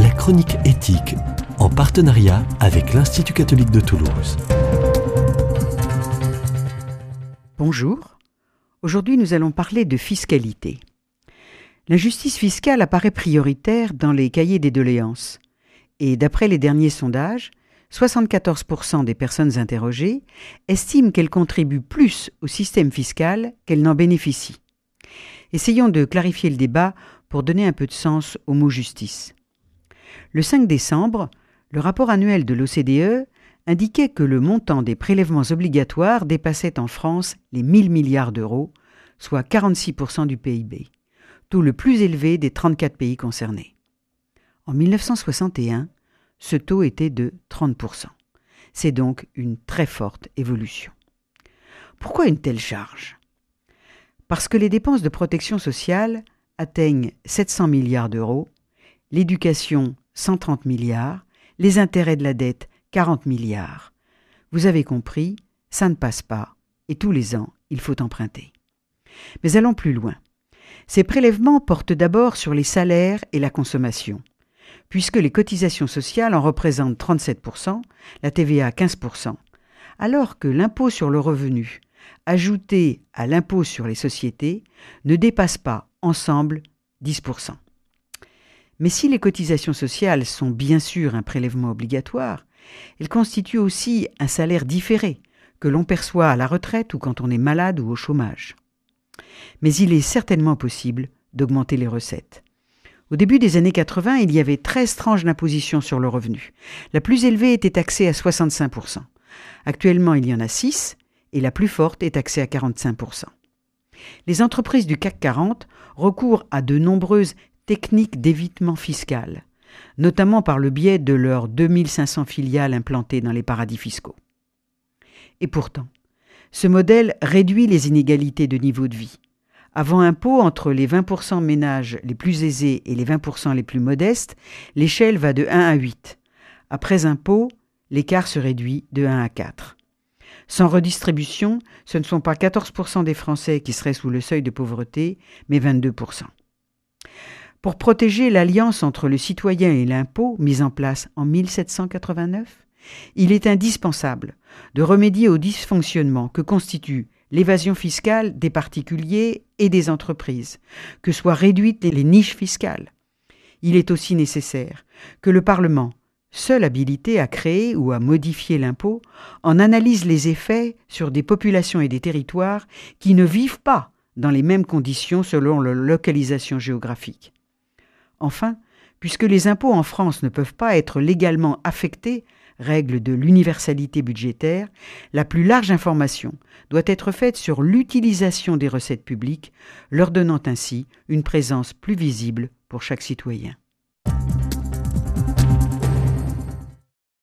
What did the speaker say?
la chronique éthique, en partenariat avec l'Institut catholique de Toulouse. Bonjour. Aujourd'hui, nous allons parler de fiscalité. L'injustice fiscale apparaît prioritaire dans les cahiers des doléances. Et d'après les derniers sondages, 74% des personnes interrogées estiment qu'elles contribuent plus au système fiscal qu'elles n'en bénéficient. Essayons de clarifier le débat pour donner un peu de sens au mot justice. Le 5 décembre, le rapport annuel de l'OCDE indiquait que le montant des prélèvements obligatoires dépassait en France les 1000 milliards d'euros, soit 46% du PIB, taux le plus élevé des 34 pays concernés. En 1961, ce taux était de 30%. C'est donc une très forte évolution. Pourquoi une telle charge? Parce que les dépenses de protection sociale atteignent 700 milliards d'euros, l'éducation 130 milliards, les intérêts de la dette 40 milliards. Vous avez compris, ça ne passe pas, et tous les ans, il faut emprunter. Mais allons plus loin. Ces prélèvements portent d'abord sur les salaires et la consommation puisque les cotisations sociales en représentent 37%, la TVA 15%, alors que l'impôt sur le revenu, ajouté à l'impôt sur les sociétés, ne dépasse pas ensemble 10%. Mais si les cotisations sociales sont bien sûr un prélèvement obligatoire, elles constituent aussi un salaire différé que l'on perçoit à la retraite ou quand on est malade ou au chômage. Mais il est certainement possible d'augmenter les recettes. Au début des années 80, il y avait 13 tranches d'imposition sur le revenu. La plus élevée était taxée à 65%. Actuellement, il y en a 6 et la plus forte est taxée à 45%. Les entreprises du CAC 40 recourent à de nombreuses techniques d'évitement fiscal, notamment par le biais de leurs 2500 filiales implantées dans les paradis fiscaux. Et pourtant, ce modèle réduit les inégalités de niveau de vie. Avant impôt, entre les 20% ménages les plus aisés et les 20% les plus modestes, l'échelle va de 1 à 8. Après impôt, l'écart se réduit de 1 à 4. Sans redistribution, ce ne sont pas 14% des Français qui seraient sous le seuil de pauvreté, mais 22%. Pour protéger l'alliance entre le citoyen et l'impôt, mise en place en 1789, il est indispensable de remédier aux dysfonctionnements que constituent l'évasion fiscale des particuliers et des entreprises, que soient réduites les niches fiscales. Il est aussi nécessaire que le Parlement, seul habilité à créer ou à modifier l'impôt, en analyse les effets sur des populations et des territoires qui ne vivent pas dans les mêmes conditions selon leur localisation géographique. Enfin, puisque les impôts en France ne peuvent pas être légalement affectés règle de l'universalité budgétaire, la plus large information doit être faite sur l'utilisation des recettes publiques, leur donnant ainsi une présence plus visible pour chaque citoyen.